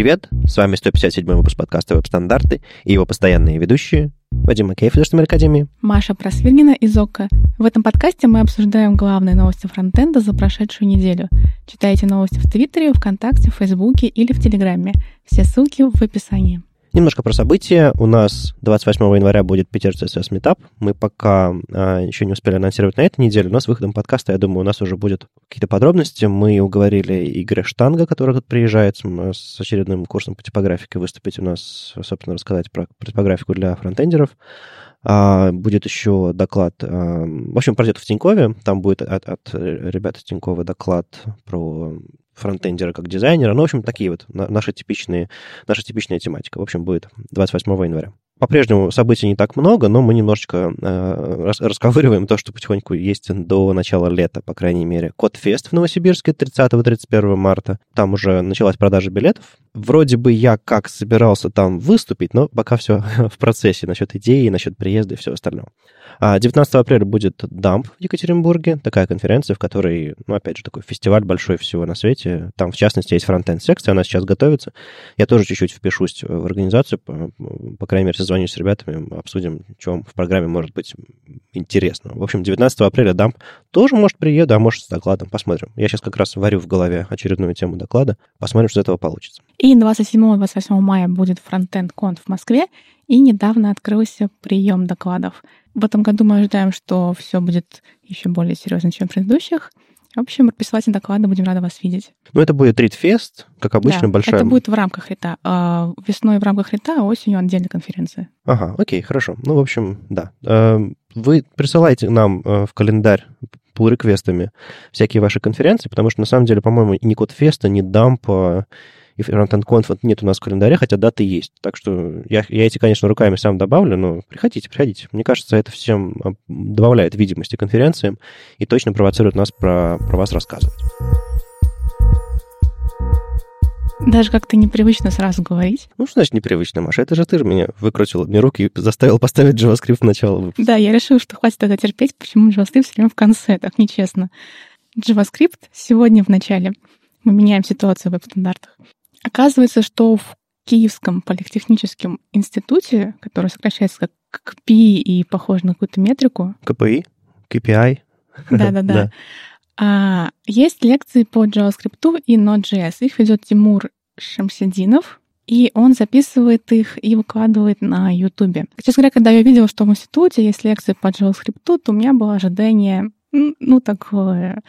Привет, с вами 157 выпуск подкаста «Веб-стандарты» и его постоянные ведущие Вадим Макеев из HTML Академии. Маша Просвиргина из ОККО. В этом подкасте мы обсуждаем главные новости фронтенда за прошедшую неделю. Читайте новости в Твиттере, ВКонтакте, Фейсбуке или в Телеграме. Все ссылки в описании. Немножко про события. У нас 28 января будет Питер CSS Meetup. Мы пока а, еще не успели анонсировать на этой неделе, но с выходом подкаста, я думаю, у нас уже будет какие-то подробности. Мы уговорили Игоря Штанга, который тут приезжает с очередным курсом по типографике, выступить у нас, собственно, рассказать про, про типографику для фронтендеров. А, будет еще доклад, а, в общем, пройдет в Тинькове, там будет от, от ребят из Тинькова доклад про фронтендера как дизайнера. Ну, в общем, такие вот наши типичные, наша типичная тематика. В общем, будет 28 января. По-прежнему событий не так много, но мы немножечко э, расковыриваем то, что потихоньку есть до начала лета, по крайней мере. Код-фест в Новосибирске 30-31 марта. Там уже началась продажа билетов. Вроде бы я как собирался там выступить, но пока все в процессе насчет идеи, насчет приезда и всего остального. 19 а, апреля будет Дамп в Екатеринбурге, такая конференция, в которой, ну, опять же, такой фестиваль большой всего на свете. Там, в частности, есть фронтенд-секция, она сейчас готовится. Я тоже чуть-чуть впишусь в организацию, по, по крайней мере, созвонюсь с ребятами, обсудим, что в программе может быть интересно. В общем, 19 апреля Дамп тоже может приеду, а может с докладом. Посмотрим. Я сейчас как раз варю в голове очередную тему доклада. Посмотрим, что из этого получится. И 27-28 мая будет фронтенд конт в Москве, и недавно открылся прием докладов. В этом году мы ожидаем, что все будет еще более серьезно, чем в предыдущих. В общем, преподаватель доклада будем рады вас видеть. Ну, это будет Ритфест, как обычно, да, большая... это будет в рамках Рита. Весной в рамках Рита, а осенью отдельная конференция. Ага, окей, хорошо. Ну, в общем, да. Э, вы присылайте нам э, в календарь pull-реквестами всякие ваши конференции, потому что, на самом деле, по-моему, ни Кодфеста, ни Дампа, и FrontEndConf нет у нас в календаре, хотя даты есть. Так что я, я эти, конечно, руками сам добавлю, но приходите, приходите. Мне кажется, это всем а, добавляет видимости конференциям и точно провоцирует нас про, про вас рассказывать. Даже как-то непривычно сразу говорить. Ну, что значит непривычно, Маша? Это же ты же меня выкрутила мне руки и заставил поставить JavaScript в начало выпуска. Да, я решила, что хватит это терпеть, почему JavaScript все время в конце, так нечестно. JavaScript сегодня в начале. Мы меняем ситуацию в веб-стандартах. Оказывается, что в Киевском политехническом институте, который сокращается как КПИ и похож на какую-то метрику. КПИ? KPI? Да-да-да. А, есть лекции по JavaScript и Node.js. Их ведет Тимур Шамсидинов, и он записывает их и выкладывает на YouTube. Честно говоря, когда я видела, что в институте есть лекции по JavaScript, то у меня было ожидание, ну, такое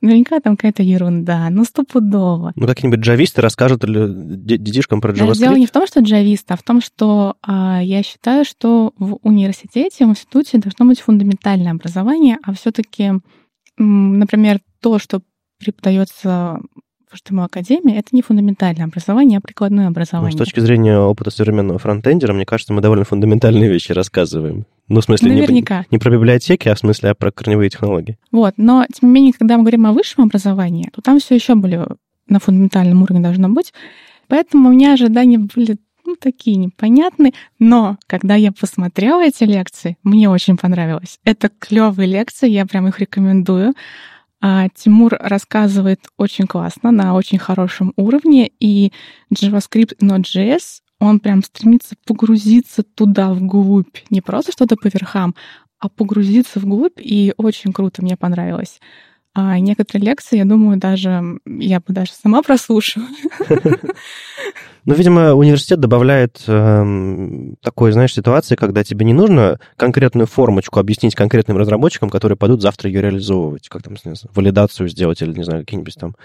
Наверняка там какая-то ерунда, ну стопудово. Ну какие-нибудь джависты расскажут детишкам про JavaScript? Дело не в том, что джавист, а в том, что а, я считаю, что в университете, в институте должно быть фундаментальное образование, а все таки например, то, что преподается в HTML Академии, это не фундаментальное образование, а прикладное образование. Ну, с точки зрения опыта современного фронтендера, мне кажется, мы довольно фундаментальные вещи рассказываем. Ну, в смысле, Наверняка. Не, не про библиотеки, а в смысле а про корневые технологии. Вот, но, тем не менее, когда мы говорим о высшем образовании, то там все еще более на фундаментальном уровне должно быть. Поэтому у меня ожидания были ну, такие непонятные. Но когда я посмотрела эти лекции, мне очень понравилось. Это клевые лекции, я прям их рекомендую. А Тимур рассказывает очень классно, на очень хорошем уровне, и JavaScript Node.js он прям стремится погрузиться туда вглубь. Не просто что-то по верхам, а погрузиться вглубь, и очень круто, мне понравилось. А некоторые лекции, я думаю, даже я бы даже сама прослушала. Ну, видимо, университет добавляет э, такой, знаешь, ситуации, когда тебе не нужно конкретную формочку объяснить конкретным разработчикам, которые пойдут завтра ее реализовывать, как там, не знаю, валидацию сделать или, не знаю, какие-нибудь там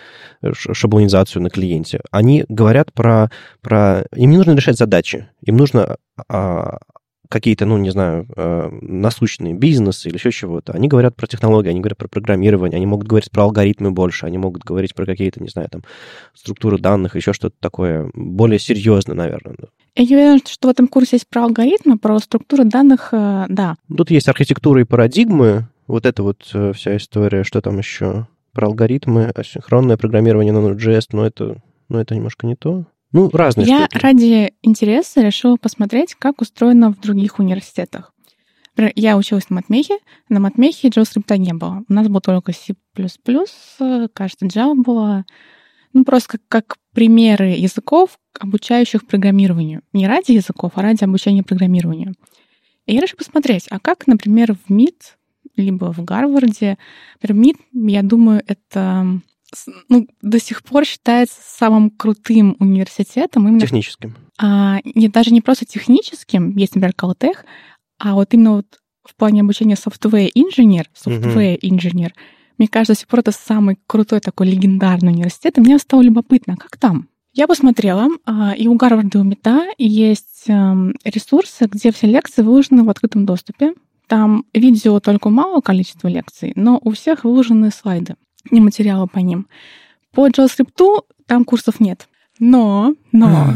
шаблонизацию на клиенте. Они говорят про... про... Им не нужно решать задачи, им нужно а, какие-то, ну, не знаю, э, насущные бизнесы или еще чего-то, они говорят про технологии, они говорят про программирование, они могут говорить про алгоритмы больше, они могут говорить про какие-то, не знаю, там, структуры данных, еще что-то такое более серьезно, наверное. Я не уверена, что в этом курсе есть про алгоритмы, про структуру данных, э, да. Тут есть архитектура и парадигмы, вот это вот э, вся история, что там еще? Про алгоритмы, асинхронное программирование на Node.js, но это, но это немножко не то. Ну, разные Я штуки. ради интереса решила посмотреть, как устроено в других университетах. Я училась на матмехе. На матмехе JavaScript не было. У нас был только C++, кажется, Java была. Ну, просто как, как примеры языков, обучающих программированию. Не ради языков, а ради обучения программированию. И я решила посмотреть, а как, например, в МИД, либо в Гарварде, например, МИД, я думаю, это ну, до сих пор считается самым крутым университетом. Именно, техническим. А, не, даже не просто техническим, есть, например, Калтех, а вот именно вот в плане обучения software инженер, software инженер, мне кажется, до сих пор это самый крутой такой легендарный университет, и мне стало любопытно, как там? Я посмотрела, а, и у Гарварда, и у МИТа есть эм, ресурсы, где все лекции выложены в открытом доступе. Там видео только мало количества лекций, но у всех выложены слайды и материалы по ним. По JavaScript там курсов нет. Но, но...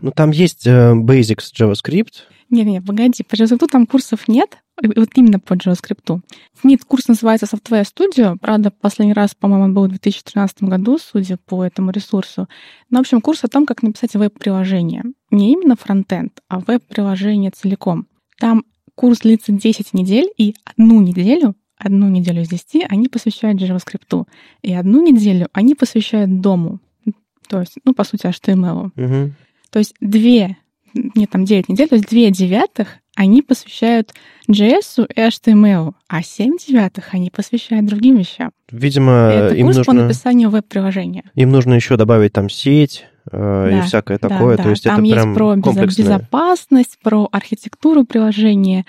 Ну, там есть э, Basics JavaScript. Не-не, погоди, по JavaScript там курсов нет, вот именно по JavaScript. МИД курс называется Software Studio. Правда, последний раз, по-моему, он был в 2013 году, судя по этому ресурсу. Но, в общем, курс о том, как написать веб-приложение. Не именно фронтенд, а веб-приложение целиком. Там курс длится 10 недель, и одну неделю одну неделю из 10 они посвящают JavaScript, и одну неделю они посвящают дому, то есть, ну, по сути, HTML. Угу. То есть две, нет, там 9 недель, то есть две девятых они посвящают JS и HTML, а 7 девятых они посвящают другим вещам. Видимо, Это им курс нужно... по написанию веб-приложения. Им нужно еще добавить там сеть, э, да, и всякое да, такое. Да. То есть там это есть прям про комплексное. безопасность, про архитектуру приложения,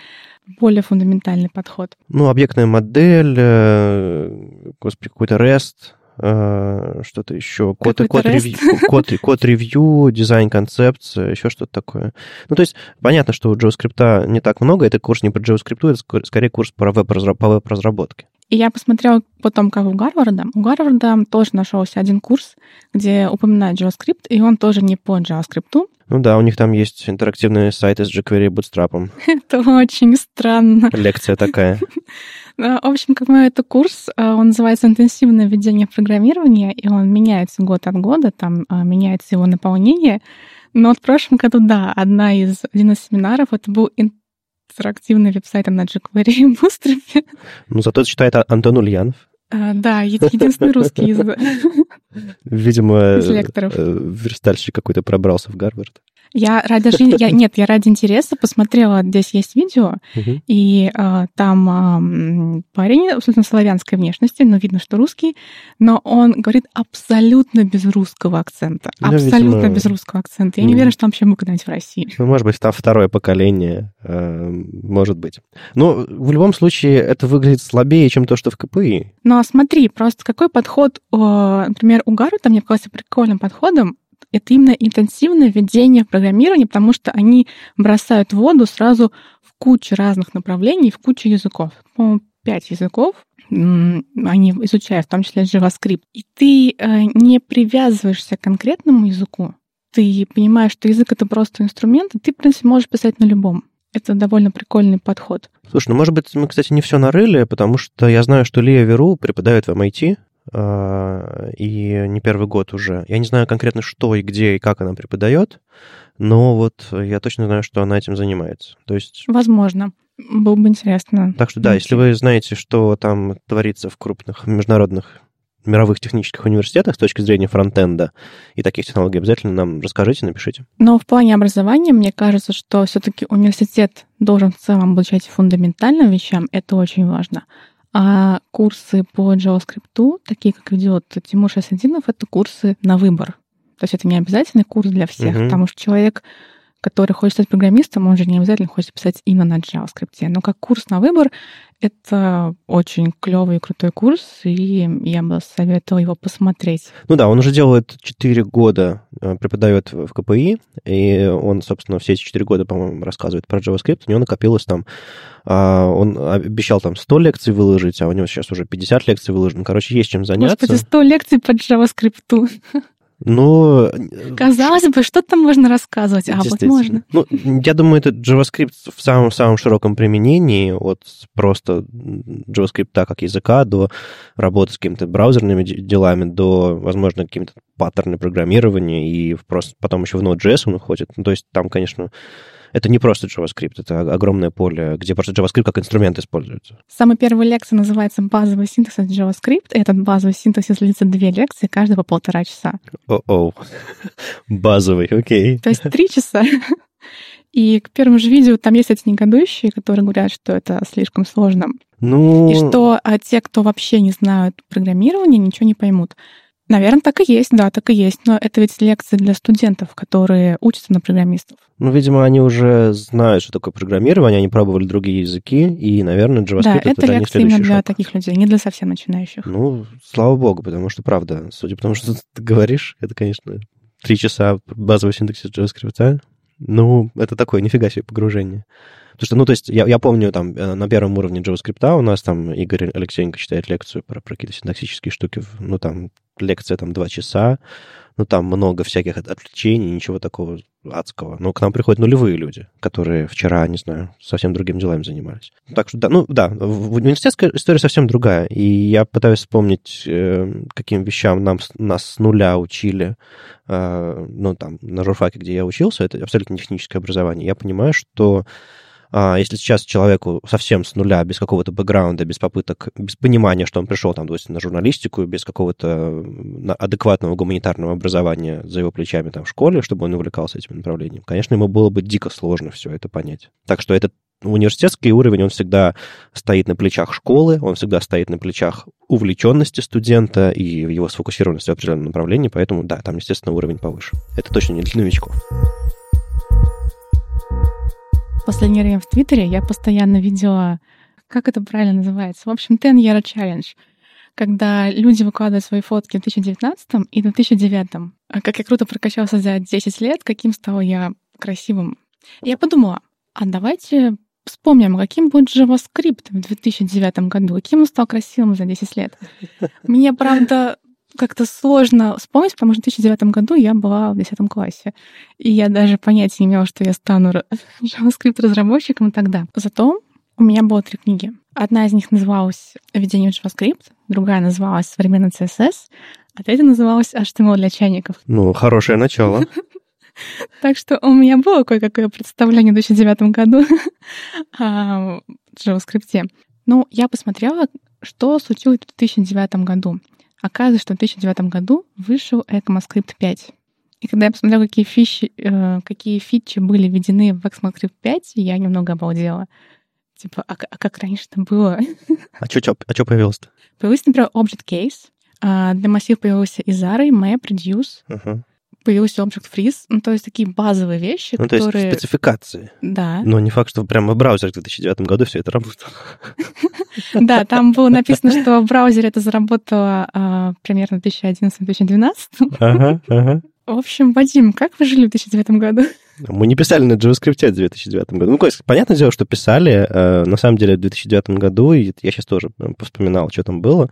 более фундаментальный подход. Ну, объектная модель, э, господи, какой-то REST, э, что-то еще, код, код, ревью, код, код ревью, дизайн концепция, еще что-то такое. Ну, то есть понятно, что у JavaScript не так много, это курс не по JavaScript, это скорее курс по веб-разработке. И я посмотрела потом, как у Гарварда. У Гарварда тоже нашелся один курс, где упоминают JavaScript, и он тоже не по JavaScript. Ну да, у них там есть интерактивные сайты с jQuery и Bootstrap. Это очень странно. Лекция такая. В общем, как мой это курс, он называется «Интенсивное введение в программирование», и он меняется год от года, там меняется его наполнение. Но в прошлом году, да, одна из, один из семинаров, это был интерактивный веб-сайт на jQuery и Bootstrap. Ну, зато читает Антон Ульянов. А, да, единственный русский из Видимо, лекторов. верстальщик какой-то пробрался в Гарвард. Я ради жизни, я, нет, я ради интереса посмотрела, здесь есть видео, uh-huh. и а, там а, парень абсолютно славянской внешности, но видно, что русский, но он говорит абсолютно без русского акцента. Ну, абсолютно видимо... без русского акцента. Я не уверена, что он вообще мог когда-нибудь в России. Ну, может быть, там второе поколение, э, может быть. Но в любом случае это выглядит слабее, чем то, что в КПИ. Ну, а смотри, просто какой подход, например, у Гарварда мне показался прикольным подходом, это именно интенсивное введение в программирование, потому что они бросают воду сразу в кучу разных направлений, в кучу языков. По-моему, пять языков они изучают, в том числе JavaScript. И ты э, не привязываешься к конкретному языку. Ты понимаешь, что язык — это просто инструмент, и ты, в принципе, можешь писать на любом. Это довольно прикольный подход. Слушай, ну, может быть, мы, кстати, не все нарыли, потому что я знаю, что Лия Веру преподает в MIT, а, и не первый год уже. Я не знаю конкретно, что и где и как она преподает, но вот я точно знаю, что она этим занимается. То есть... Возможно. Было бы интересно. Так что да, если вы знаете, что там творится в крупных международных мировых технических университетах с точки зрения фронтенда и таких технологий, обязательно нам расскажите, напишите. Но в плане образования, мне кажется, что все-таки университет должен в целом обучать фундаментальным вещам, это очень важно. А курсы по JavaScript, такие как ведет Тимур Шасадинов, это курсы на выбор. То есть это не обязательный курс для всех, uh-huh. потому что человек, который хочет стать программистом, он же не обязательно хочет писать именно на JavaScript. Но как курс на выбор это очень клевый и крутой курс, и я бы советовала его посмотреть. Ну да, он уже делает 4 года, э, преподает в КПИ, и он, собственно, все эти 4 года, по-моему, рассказывает про JavaScript. У него накопилось там а, он обещал там 100 лекций выложить, а у него сейчас уже 50 лекций выложено. Короче, есть чем заняться. Господи, 100 лекций по JavaScript. Ну... Казалось бы, что там можно рассказывать, а вот можно. Ну, я думаю, это JavaScript в самом-самом широком применении, от просто JavaScript как языка до работы с какими-то браузерными делами, до, возможно, какими-то паттерны программирования, и просто потом еще в Node.js он уходит. Ну, то есть там, конечно, Это не просто JavaScript, это огромное поле, где просто JavaScript как инструмент используется. Самая первая лекция называется «Базовый синтаксис JavaScript». Этот базовый синтаксис длится две лекции, каждая по полтора часа. О-о, базовый, окей. То есть три часа. И к первому же видео там есть эти негодующие, которые говорят, что это слишком сложно. Ну... И что а те, кто вообще не знают программирования, ничего не поймут. Наверное, так и есть, да, так и есть. Но это ведь лекции для студентов, которые учатся на программистов. Ну, видимо, они уже знают, что такое программирование, они пробовали другие языки, и, наверное, JavaScript да, это, это для лекции именно для таких людей, не для совсем начинающих. Ну, слава богу, потому что, правда, судя по тому, что ты говоришь, это, конечно, три часа базовый синтаксис JavaScript, ну, это такое, нифига себе погружение. Потому что, ну, то есть, я, я помню, там, э, на первом уровне JavaScript у нас там Игорь Алексеенко читает лекцию про, про какие-то синтаксические штуки, ну, там, лекция там два часа, ну, там много всяких отвлечений, ничего такого адского. Но к нам приходят нулевые люди, которые вчера, не знаю, совсем другим делами занимались. Так что, да, ну, да, в университетская история совсем другая. И я пытаюсь вспомнить, э, каким вещам нам, нас с нуля учили, э, ну, там, на журфаке, где я учился, это абсолютно техническое образование. Я понимаю, что если сейчас человеку совсем с нуля, без какого-то бэкграунда, без попыток, без понимания, что он пришел там, допустим, на журналистику, без какого-то адекватного гуманитарного образования за его плечами там в школе, чтобы он увлекался этим направлением, конечно, ему было бы дико сложно все это понять. Так что этот университетский уровень, он всегда стоит на плечах школы, он всегда стоит на плечах увлеченности студента и его сфокусированности в определенном направлении, поэтому, да, там, естественно, уровень повыше. Это точно не для новичков последнее время в Твиттере я постоянно видела, как это правильно называется, в общем, 10 Year Challenge, когда люди выкладывают свои фотки в 2019 и в 2009. А как я круто прокачался за 10 лет, каким стал я красивым. Я подумала, а давайте вспомним, каким будет JavaScript в 2009 году, каким он стал красивым за 10 лет. Мне, правда, как-то сложно вспомнить, потому что в 2009 году я была в 10 классе. И я даже понятия не имела, что я стану JavaScript-разработчиком тогда. Зато у меня было три книги. Одна из них называлась «Введение в JavaScript», другая называлась «Современный CSS», а третья называлась HTML для чайников. Ну, хорошее начало. Так что у меня было кое-какое представление в 2009 году о JavaScript. Ну, я посмотрела, что случилось в 2009 году. Оказывается, что в 2009 году вышел ECMAScript 5. И когда я посмотрела, какие, фичи, э, какие фичи были введены в ECMAScript 5, я немного обалдела. Типа, а, а как раньше-то было? А что а чё появилось-то? Появился, например, Object Case. А для массив появился Izara, Map, Reduce. Uh-huh появился Object Freeze, ну, то есть такие базовые вещи, ну, которые... то есть спецификации. Да. Но не факт, что прямо в браузере в 2009 году все это работало. Да, там было написано, что в браузере это заработало а, примерно в 2011-2012. Ага, ага. В общем, Вадим, как вы жили в 2009 году? Мы не писали на JavaScript в 2009 году. Ну, понятное дело, что писали. Э, на самом деле, в 2009 году, и я сейчас тоже вспоминал, что там было,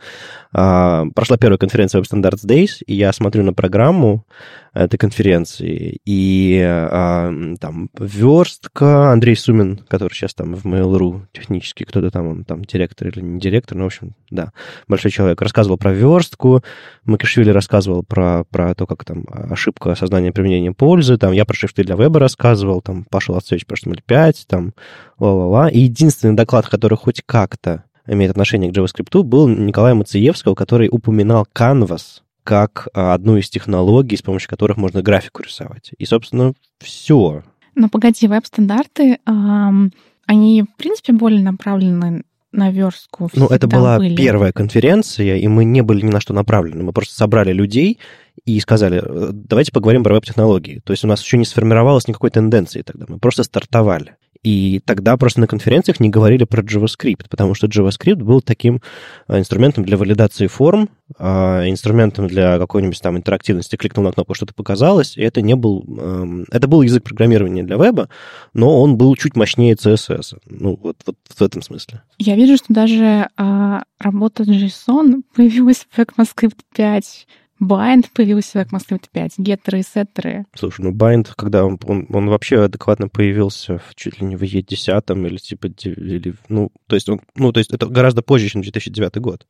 а, прошла первая конференция Web Standards Days, и я смотрю на программу этой конференции, и а, там верстка, Андрей Сумин, который сейчас там в Mail.ru технически, кто-то там, он там директор или не директор, ну, в общем, да, большой человек, рассказывал про верстку, Макишвили рассказывал про, про то, как там ошибка осознания применения пользы, там я про шрифты для веба рассказывал, там Паша Лацевич про HTML5, там ла-ла-ла. И единственный доклад, который хоть как-то имеет отношение к JavaScript, был Николая Мациевского, который упоминал Canvas как а, одну из технологий, с помощью которых можно графику рисовать. И, собственно, все. Но погоди, веб-стандарты, эм, они, в принципе, более направлены на верстку. Ну, это была были. первая конференция, и мы не были ни на что направлены. Мы просто собрали людей и сказали, «Э, давайте поговорим про веб-технологии. То есть у нас еще не сформировалось никакой тенденции тогда. Мы просто стартовали. И тогда просто на конференциях не говорили про JavaScript, потому что JavaScript был таким а, инструментом для валидации форм, а, инструментом для какой-нибудь там интерактивности. Кликнул на кнопку, что-то показалось, и это не был... Эм, это был язык программирования для веба, но он был чуть мощнее CSS. Ну, вот, вот в этом смысле. Я вижу, что даже а, работа JSON появилась в ECMAScript 5 Bind появился в ECMAScript 5, геттеры и сеттеры. Слушай, ну Bind, когда он, он, он вообще адекватно появился в, чуть ли не в E10 или типа, или, ну, то есть, он, ну, то есть это гораздо позже, чем 2009 год.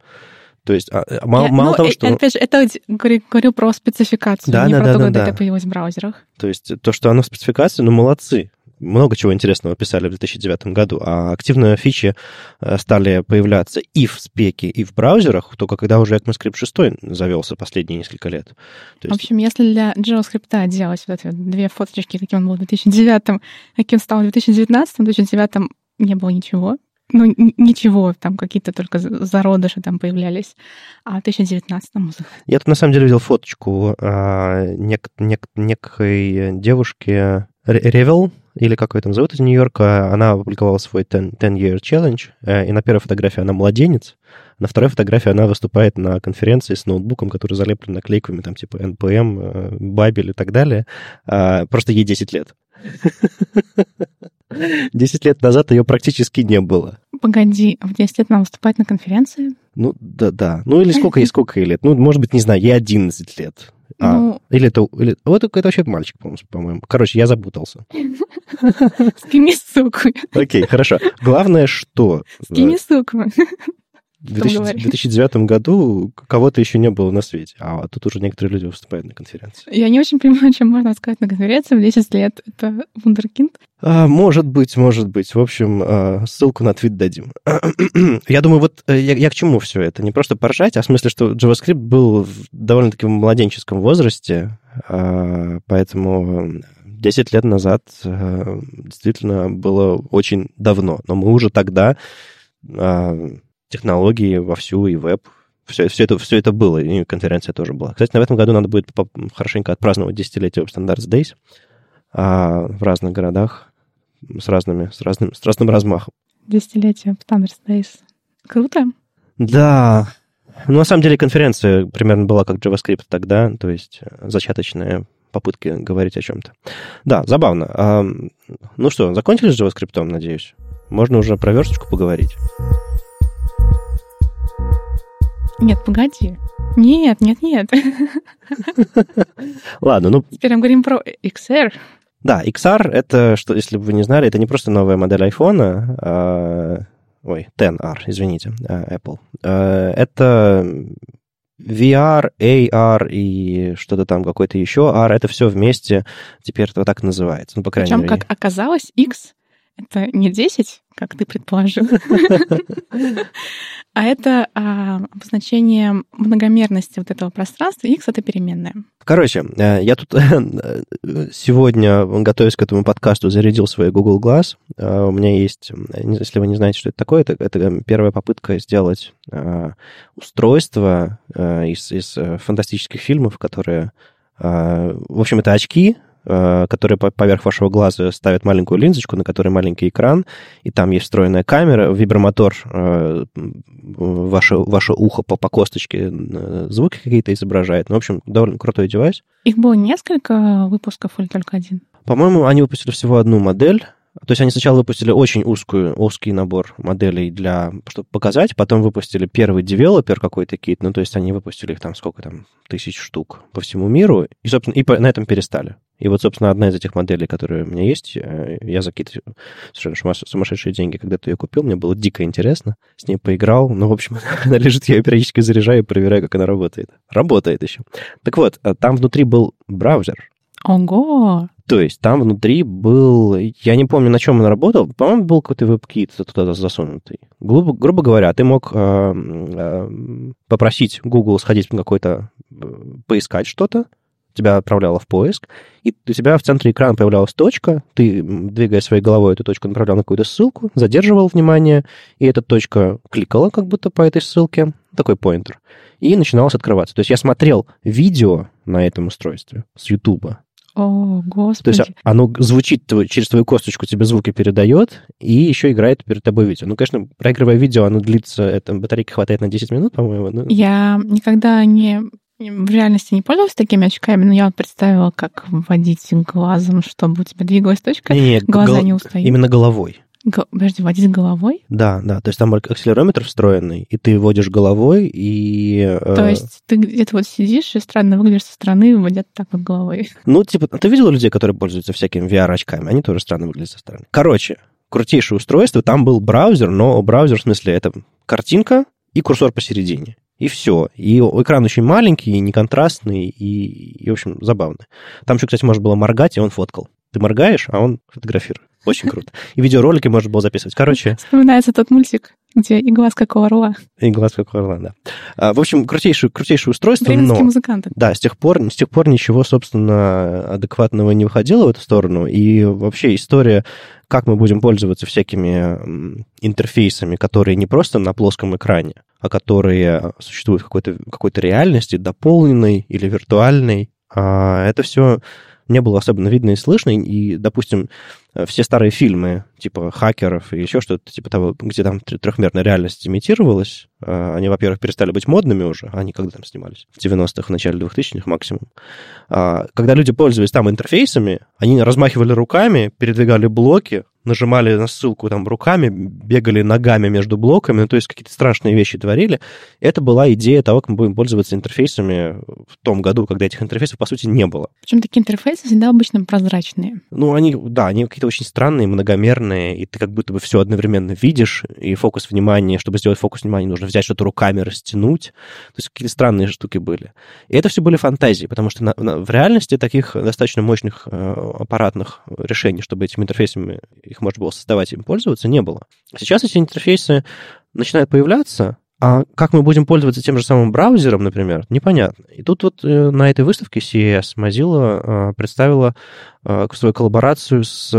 То есть а, а мало, Я, мало ну, того, что... Опять же, это говорю, говорю про спецификацию, да, не да, про да, то, да, когда да. это появилось в браузерах. То есть то, что оно в спецификации, ну, молодцы. Много чего интересного писали в 2009 году, а активно фичи э, стали появляться и в спеке, и в браузерах, только когда уже ECMAScript 6 завелся последние несколько лет. То есть... В общем, если для JavaScript делать вот эти две фоточки, каким он был в 2009, каким он стал в 2019, в 2009 не было ничего, ну, ничего, там какие-то только зародыши там появлялись. А в 2019 музыка. Я тут на самом деле видел фоточку а, нек, нек, некой девушки Ревел, или как ее там зовут из Нью-Йорка, она опубликовала свой 10-year challenge, э, и на первой фотографии она младенец, на второй фотографии она выступает на конференции с ноутбуком, который залеплен наклейками, там типа NPM, Babel и так далее. А, просто ей 10 лет. 10 лет назад ее практически не было. Погоди, в 10 лет нам выступать на конференции? Ну, да, да. Ну, или сколько ей, сколько ей лет? Ну, может быть, не знаю, ей 11 лет. А, ну... Или это... Или, вот это вообще мальчик, по-моему. Короче, я запутался. Скини ссылку. Окей, хорошо. Главное, что... Скини ссылку. В 2009 году кого-то еще не было на свете, а тут уже некоторые люди выступают на конференции. Я не очень понимаю, чем можно сказать на конференции в 10 лет. Это вундеркинд? А, может быть, может быть. В общем, а, ссылку на твит дадим. я думаю, вот э, я, я к чему все это? Не просто поржать, а в смысле, что JavaScript был в довольно-таки младенческом возрасте, а, поэтому 10 лет назад а, действительно было очень давно. Но мы уже тогда технологии вовсю и веб. Все, все, это, все это было, и конференция тоже была. Кстати, в этом году надо будет хорошенько отпраздновать десятилетие Web Standards Days а, в разных городах с, разными, с, разным, с разным размахом. Десятилетие Web Standards Days. Круто. Да. Ну, на самом деле, конференция примерно была как JavaScript тогда, то есть зачаточные попытки говорить о чем-то. Да, забавно. Ну что, закончили с JavaScript, надеюсь? Можно уже про версточку поговорить. Нет, погоди. Нет, нет, нет. Ладно, ну... Теперь мы говорим про XR. Да, XR — это, что, если бы вы не знали, это не просто новая модель iPhone, а... ой, 10R, извините, а, Apple. А, это VR, AR и что-то там какой-то еще R, это все вместе теперь вот так называется. Ну, по крайней Причем, мере. как оказалось, X — это не 10, как ты предположил, а это а, обозначение многомерности вот этого пространства. X — это переменная. Короче, э, я тут сегодня, готовясь к этому подкасту, зарядил свой Google Glass. Э, у меня есть, если вы не знаете, что это такое, это, это первая попытка сделать э, устройство из, из фантастических фильмов, которые... В общем, это очки, Э, которые поверх вашего глаза ставят маленькую линзочку, на которой маленький экран, и там есть встроенная камера, вибромотор, э, ваше, ваше ухо по, по косточке э, звуки какие-то изображает. Ну, в общем, довольно крутой девайс. Их было несколько выпусков или только один? По-моему, они выпустили всего одну модель. То есть они сначала выпустили очень узкую, узкий набор моделей для, чтобы показать, потом выпустили первый девелопер какой-то кит, ну, то есть они выпустили их там сколько там, тысяч штук по всему миру, и, собственно, и на этом перестали. И вот, собственно, одна из этих моделей, которые у меня есть, э, я за какие-то совершенно сумасшедшие деньги когда-то ее купил, мне было дико интересно, с ней поиграл, ну, в общем, она лежит, я ее периодически заряжаю и проверяю, как она работает. Работает еще. Так вот, э, там внутри был браузер. Ого! То есть там внутри был... Я не помню, на чем он работал. По-моему, был какой-то веб-кит туда засунутый. Грубо, грубо говоря, ты мог э, э, попросить Google сходить в какой-то... Э, поискать что-то, тебя отправляло в поиск, и у тебя в центре экрана появлялась точка, ты, двигая своей головой эту точку, направлял на какую-то ссылку, задерживал внимание, и эта точка кликала как будто по этой ссылке, такой поинтер, и начиналось открываться. То есть я смотрел видео на этом устройстве с YouTube, о, господи. То есть оно звучит через твою косточку, тебе звуки передает, и еще играет перед тобой видео. Ну, конечно, проигрывая видео, оно длится, это батарейки хватает на 10 минут, по-моему. Ну... Я никогда не в реальности не пользовалась такими очками, но я вот представила, как вводить глазом, чтобы у тебя двигалась точка, не, не, глаза гол... не устают. Именно головой. Го... Подожди, водить головой? Да, да. То есть там акселерометр встроенный, и ты водишь головой, и... Э, То есть ты где-то вот сидишь и странно выглядишь со стороны, водят так вот головой. Ну, типа, ты видел людей, которые пользуются всякими VR-очками? Они тоже странно выглядят со стороны. Короче, крутейшее устройство. Там был браузер, но браузер, в смысле, это картинка и курсор посередине. И все. И экран очень маленький, и неконтрастный, и, и, в общем, забавно. Там еще, кстати, можно было моргать, и он фоткал. Ты моргаешь, а он фотографирует. Очень круто. И видеоролики можно было записывать. Короче... Вспоминается тот мультик, где и глаз как у орла. И глаз как у орла, да. А, в общем, крутейшее, крутейшее устройство, Бременские но... музыканты. Да, с тех, пор, с тех пор ничего, собственно, адекватного не выходило в эту сторону. И вообще история, как мы будем пользоваться всякими интерфейсами, которые не просто на плоском экране, а которые существуют в какой-то какой реальности, дополненной или виртуальной, а, это все не было особенно видно и слышно. И, допустим, все старые фильмы, типа хакеров и еще что-то типа того, где там трехмерная реальность имитировалась, а, они, во-первых, перестали быть модными уже, они когда там снимались? В 90-х, в начале 2000-х максимум. А, когда люди пользовались там интерфейсами, они размахивали руками, передвигали блоки, нажимали на ссылку там руками, бегали ногами между блоками, ну, то есть какие-то страшные вещи творили. Это была идея того, как мы будем пользоваться интерфейсами в том году, когда этих интерфейсов, по сути, не было. Причем такие интерфейсы всегда обычно прозрачные. Ну, они, да, они какие-то очень странные, многомерные, и ты как будто бы все одновременно видишь, и фокус внимания, чтобы сделать фокус внимания, нужно взять что-то руками, растянуть. То есть какие-то странные штуки были. И это все были фантазии, потому что на, на, в реальности таких достаточно мощных э, аппаратных решений, чтобы этими интерфейсами их можно было создавать и им пользоваться, не было. Сейчас эти интерфейсы начинают появляться, а как мы будем пользоваться тем же самым браузером, например, непонятно. И тут вот э, на этой выставке CES Mozilla э, представила э, свою коллаборацию с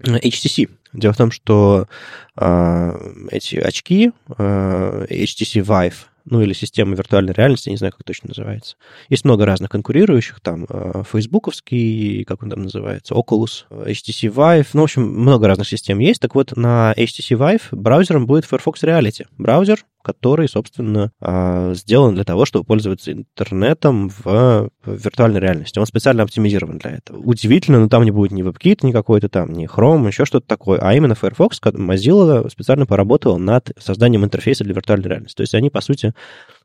HTC. Дело в том, что эти очки HTC Vive ну или система виртуальной реальности, не знаю, как точно называется. Есть много разных конкурирующих, там, э, фейсбуковский, как он там называется, Oculus, HTC Vive, ну, в общем, много разных систем есть. Так вот, на HTC Vive браузером будет Firefox Reality. Браузер, который, собственно, а, сделан для того, чтобы пользоваться интернетом в виртуальной реальности. Он специально оптимизирован для этого. Удивительно, но там не будет ни WebKit, ни какой-то там, ни Chrome, еще что-то такое, а именно Firefox, Mozilla специально поработал над созданием интерфейса для виртуальной реальности. То есть они, по сути,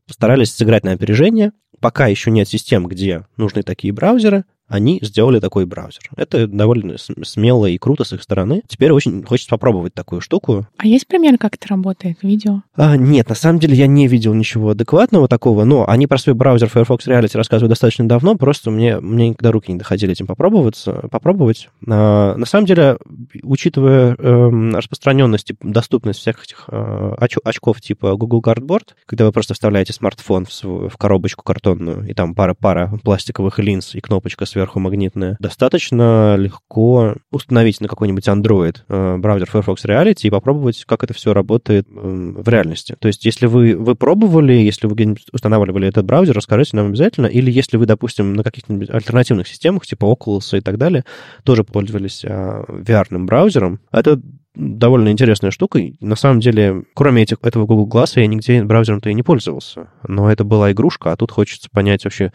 постарались сыграть на опережение. Пока еще нет систем, где нужны такие браузеры, они сделали такой браузер. Это довольно смело и круто с их стороны. Теперь очень хочется попробовать такую штуку. А есть пример, как это работает? Видео? А, нет, на самом деле я не видел ничего адекватного такого, но они про свой браузер Firefox Reality рассказывают достаточно давно, просто мне, мне никогда руки не доходили этим попробовать. попробовать. А, на самом деле, учитывая э, распространенность и доступность всех этих э, оч очков типа Google Cardboard, когда вы просто вставляете смартфон в, свою, в коробочку картонную, и там пара-пара пластиковых линз и кнопочка сверху сверху магнитная, достаточно легко установить на какой-нибудь Android э, браузер Firefox Reality и попробовать, как это все работает в реальности. То есть, если вы, вы пробовали, если вы где-нибудь устанавливали этот браузер, расскажите нам обязательно. Или если вы, допустим, на каких-нибудь альтернативных системах, типа Oculus и так далее, тоже пользовались а, VR-браузером, это довольно интересная штука. На самом деле, кроме этих, этого Google Glass, я нигде браузером-то и не пользовался. Но это была игрушка, а тут хочется понять вообще,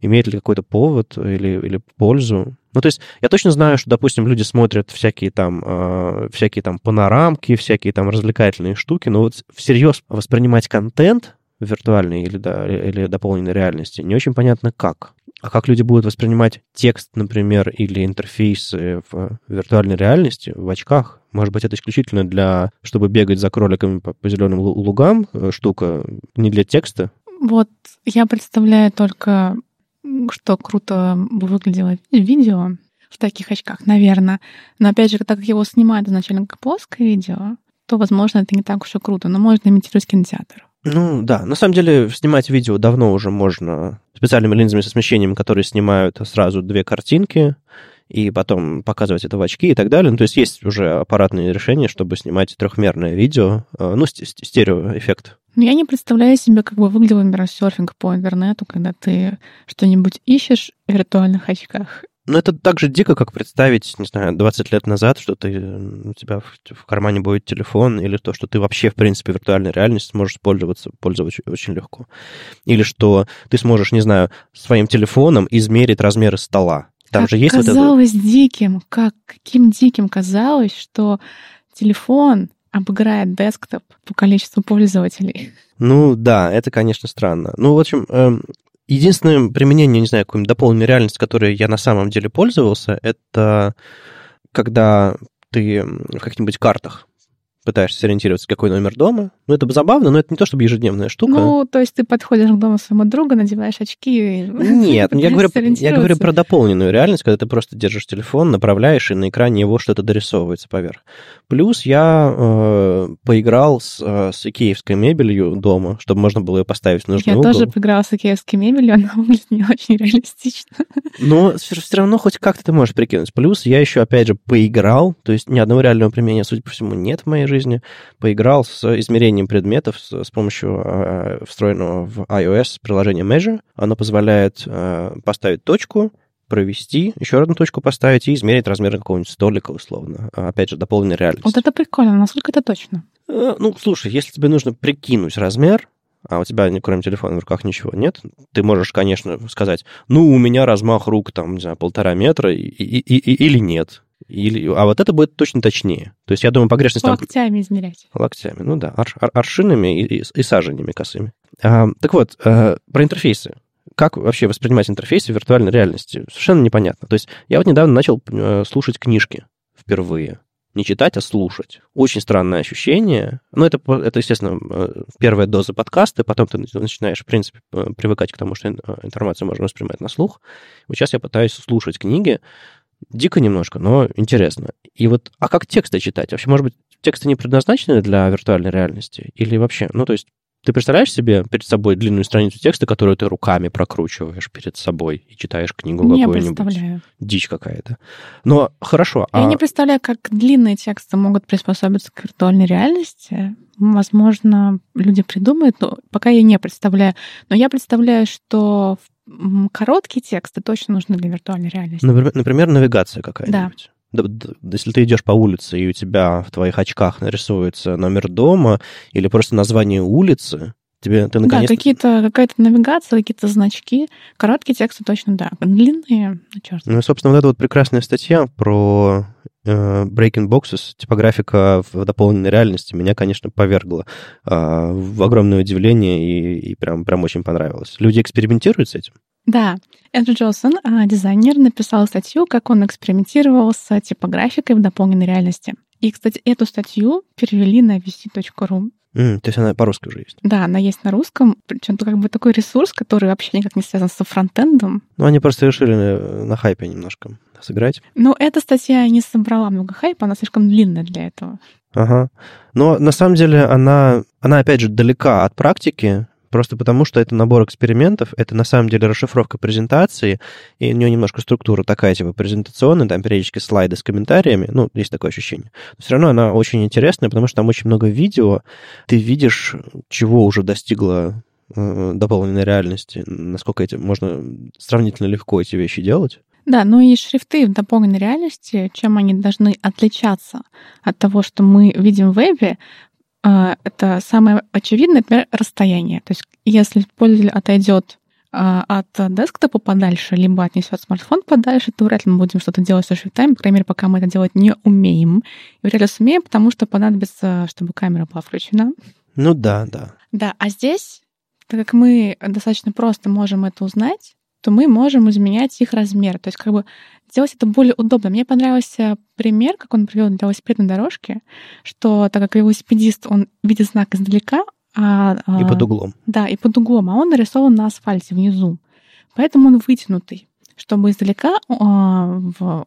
имеет ли какой-то повод или, или пользу. Ну, то есть я точно знаю, что, допустим, люди смотрят всякие там, э, всякие там панорамки, всякие там развлекательные штуки, но вот всерьез воспринимать контент виртуальной или, да, или дополненной реальности не очень понятно как. А как люди будут воспринимать текст, например, или интерфейсы в виртуальной реальности, в очках, может быть, это исключительно для, чтобы бегать за кроликами по, по зеленым лугам э, штука, не для текста? Вот я представляю только, что круто бы выглядело видео в таких очках, наверное. Но опять же, так как его снимают изначально как плоское видео, то, возможно, это не так уж и круто, но можно имитировать кинотеатр. Ну да, на самом деле снимать видео давно уже можно специальными линзами со смещением, которые снимают сразу две картинки, и потом показывать это в очки и так далее. Ну, то есть есть уже аппаратные решения, чтобы снимать трехмерное видео, э, ну, стереоэффект. Ну, я не представляю себе, как бы выглядел, например, серфинг по интернету, когда ты что-нибудь ищешь в виртуальных очках. Ну, это так же дико, как представить, не знаю, 20 лет назад, что ты, у тебя в, в кармане будет телефон, или то, что ты вообще, в принципе, виртуальной реальностью сможешь пользоваться, пользоваться очень легко. Или что ты сможешь, не знаю, своим телефоном измерить размеры стола. Там как же есть казалось вот это... диким, как, каким диким казалось, что телефон обыграет десктоп по количеству пользователей. Ну да, это, конечно, странно. Ну, в общем, эм, единственное применение, не знаю, какой-нибудь дополненной реальности, которой я на самом деле пользовался, это когда ты в каких-нибудь картах пытаешься сориентироваться, какой номер дома. Ну, это забавно, но это не то, чтобы ежедневная штука. Ну, то есть ты подходишь к дому своему друга, надеваешь очки и... Нет, я говорю, я говорю про дополненную реальность, когда ты просто держишь телефон, направляешь, и на экране его что-то дорисовывается поверх. Плюс я э, поиграл с, э, с икеевской мебелью дома, чтобы можно было ее поставить в нужный я угол. Я тоже поиграла с икеевской мебелью, она выглядит не очень реалистично. Но все равно хоть как-то ты можешь прикинуть. Плюс я еще, опять же, поиграл, то есть ни одного реального применения, судя по всему, нет в моей жизни. Поиграл с измерением предметов с, с помощью э, встроенного в iOS приложения Measure. Оно позволяет э, поставить точку, провести, еще одну точку поставить и измерить размер какого-нибудь столика, условно. Опять же, дополненная реальность. Вот это прикольно. Насколько это точно? Э, ну, слушай, если тебе нужно прикинуть размер, а у тебя, кроме телефона в руках, ничего нет, ты можешь, конечно, сказать, ну, у меня размах рук, там, не знаю, полтора метра, и, и, и, или нет. Или, а вот это будет точно точнее. То есть, я думаю, погрешность... Локтями там, измерять. Локтями, ну да, ар, ар, аршинами и, и, и саженями косыми. А, так вот, а, про интерфейсы. Как вообще воспринимать интерфейсы в виртуальной реальности? Совершенно непонятно. То есть, я вот недавно начал э, слушать книжки впервые. Не читать, а слушать. Очень странное ощущение. Ну, это, это, естественно, э, первая доза подкаста, потом ты начинаешь, в принципе, привыкать к тому, что информацию можно воспринимать на слух. Вот сейчас я пытаюсь слушать книги, дико немножко, но интересно. И вот, а как тексты читать? Вообще, может быть, тексты не предназначены для виртуальной реальности? Или вообще, ну, то есть, ты представляешь себе перед собой длинную страницу текста, которую ты руками прокручиваешь перед собой и читаешь книгу не какую-нибудь? представляю. Дичь какая-то. Но хорошо. Я а... не представляю, как длинные тексты могут приспособиться к виртуальной реальности. Возможно, люди придумают, но пока я не представляю. Но я представляю, что короткие тексты точно нужны для виртуальной реальности. Например, например навигация какая-нибудь. Да. Если ты идешь по улице, и у тебя в твоих очках нарисуется номер дома или просто название улицы, тебе ты наконец Да, какие-то, какая-то навигация, какие-то значки. Короткие тексты точно, да. Длинные, ну, черт. Ну, собственно, вот эта вот прекрасная статья про Breaking Boxes, типографика в дополненной реальности, меня, конечно, повергла э, в огромное удивление и, и прям, прям очень понравилось. Люди экспериментируют с этим? Да, Эндрю Джонсон, дизайнер, написал статью, как он экспериментировал с типографикой в дополненной реальности. И, кстати, эту статью перевели на vc.ru. Mm, то есть она по-русски уже есть? Да, она есть на русском. Причем это как бы такой ресурс, который вообще никак не связан со фронтендом. Ну, они просто решили на, на хайпе немножко сыграть. Ну, эта статья не собрала много хайпа, она слишком длинная для этого. Ага. Но на самом деле она, она опять же, далека от практики, Просто потому, что это набор экспериментов, это на самом деле расшифровка презентации, и у нее немножко структура такая, типа, презентационная, там периодически слайды с комментариями, ну, есть такое ощущение. Но все равно она очень интересная, потому что там очень много видео, ты видишь, чего уже достигла э, дополненной реальности, насколько эти, можно сравнительно легко эти вещи делать. Да, ну и шрифты в дополненной реальности, чем они должны отличаться от того, что мы видим в вебе, это самое очевидное, например, расстояние. То есть если пользователь отойдет а, от десктопа подальше, либо отнесет смартфон подальше, то вряд ли мы будем что-то делать со шрифтами, по крайней мере, пока мы это делать не умеем. И вряд ли сумеем, потому что понадобится, чтобы камера была включена. Ну да, да. Да, а здесь, так как мы достаточно просто можем это узнать, то мы можем изменять их размер. То есть как бы сделать это более удобно. Мне понравился пример, как он привел для велосипедной дорожки, что так как велосипедист, он видит знак издалека, а, и под углом. Да, и под углом, а он нарисован на асфальте внизу. Поэтому он вытянутый, чтобы издалека а,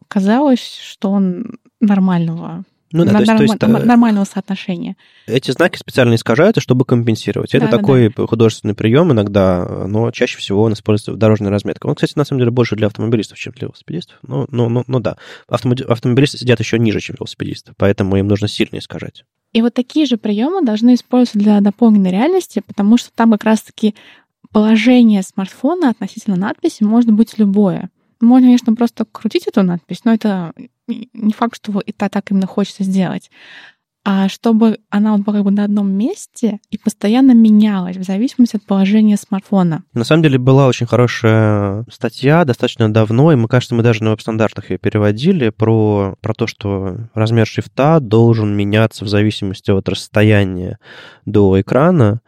казалось, что он нормального ну, да, то есть, то есть, э, нормального соотношения. Эти знаки специально искажаются, чтобы компенсировать. Это да, такой да, да. художественный прием иногда, но чаще всего он используется в дорожной разметке. Он, кстати, на самом деле больше для автомобилистов, чем для велосипедистов. Ну, ну, ну, ну да. Автомобилисты сидят еще ниже, чем велосипедисты, поэтому им нужно сильно искажать. И вот такие же приемы должны использоваться для дополненной реальности, потому что там как раз-таки положение смартфона относительно надписи может быть любое. Можно, конечно, просто крутить эту надпись, но это не факт, что это так именно хочется сделать. А чтобы она вот была как бы на одном месте и постоянно менялась в зависимости от положения смартфона. На самом деле была очень хорошая статья достаточно давно, и мы, кажется, мы даже на веб-стандартах ее переводили, про, про то, что размер шрифта должен меняться в зависимости от расстояния до экрана.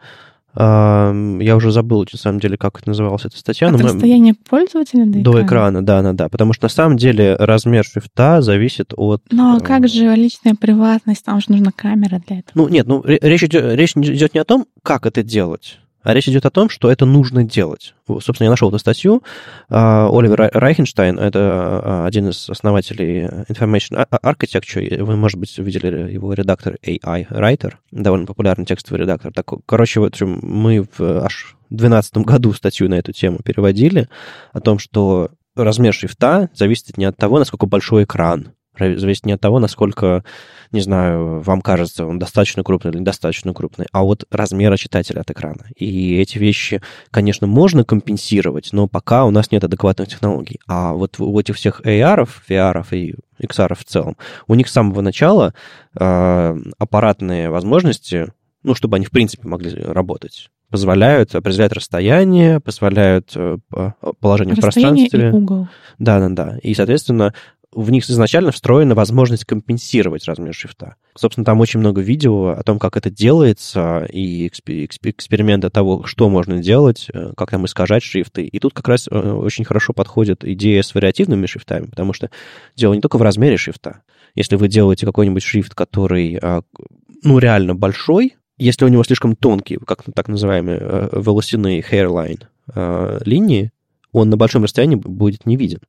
Я уже забыл, на самом деле, как это называлась эта статья. От но мы- расстояния пользователя до, До экрана, да, да, да. Потому что на самом деле размер шрифта зависит от... Но э, как же личная приватность? Там же нужна камера для этого. Ну, нет, ну, ре- речь идет, речь идет не о том, как это делать, а речь идет о том, что это нужно делать. Вот, Собственно, я нашел эту статью. А, Оливер Рай- Райхенштайн, это а, один из основателей Information Ar- Architecture, вы, может быть, видели его редактор AI Writer, довольно популярный текстовый редактор. Так, короче, в общем, мы в аж 2012 году статью на эту тему переводили о том, что размер шрифта зависит не от того, насколько большой экран, ра- зависит не от того, насколько, не знаю, вам кажется, он достаточно крупный или недостаточно крупный, а от размера читателя от экрана. И эти вещи, конечно, можно компенсировать, но пока у нас нет адекватных технологий. А вот у этих всех AR, VR и XR в целом, у них с самого начала э, аппаратные возможности, ну, чтобы они, в принципе, могли работать, позволяют определять расстояние, позволяют э, по- положение в Расстояние пространстве. и угол. Да, да, да. И, соответственно, в них изначально встроена возможность компенсировать размер шрифта. Собственно, там очень много видео о том, как это делается, и экспе- экспе- эксперименты того, что можно делать, э, как там искажать шрифты. И тут как раз э, очень хорошо подходит идея с вариативными шрифтами, потому что дело не только в размере шрифта. Если вы делаете какой-нибудь шрифт, который, а, ну, реально большой, если у него слишком тонкие, как так называемые э, волосяные hairline линии, он на большом расстоянии будет не виден.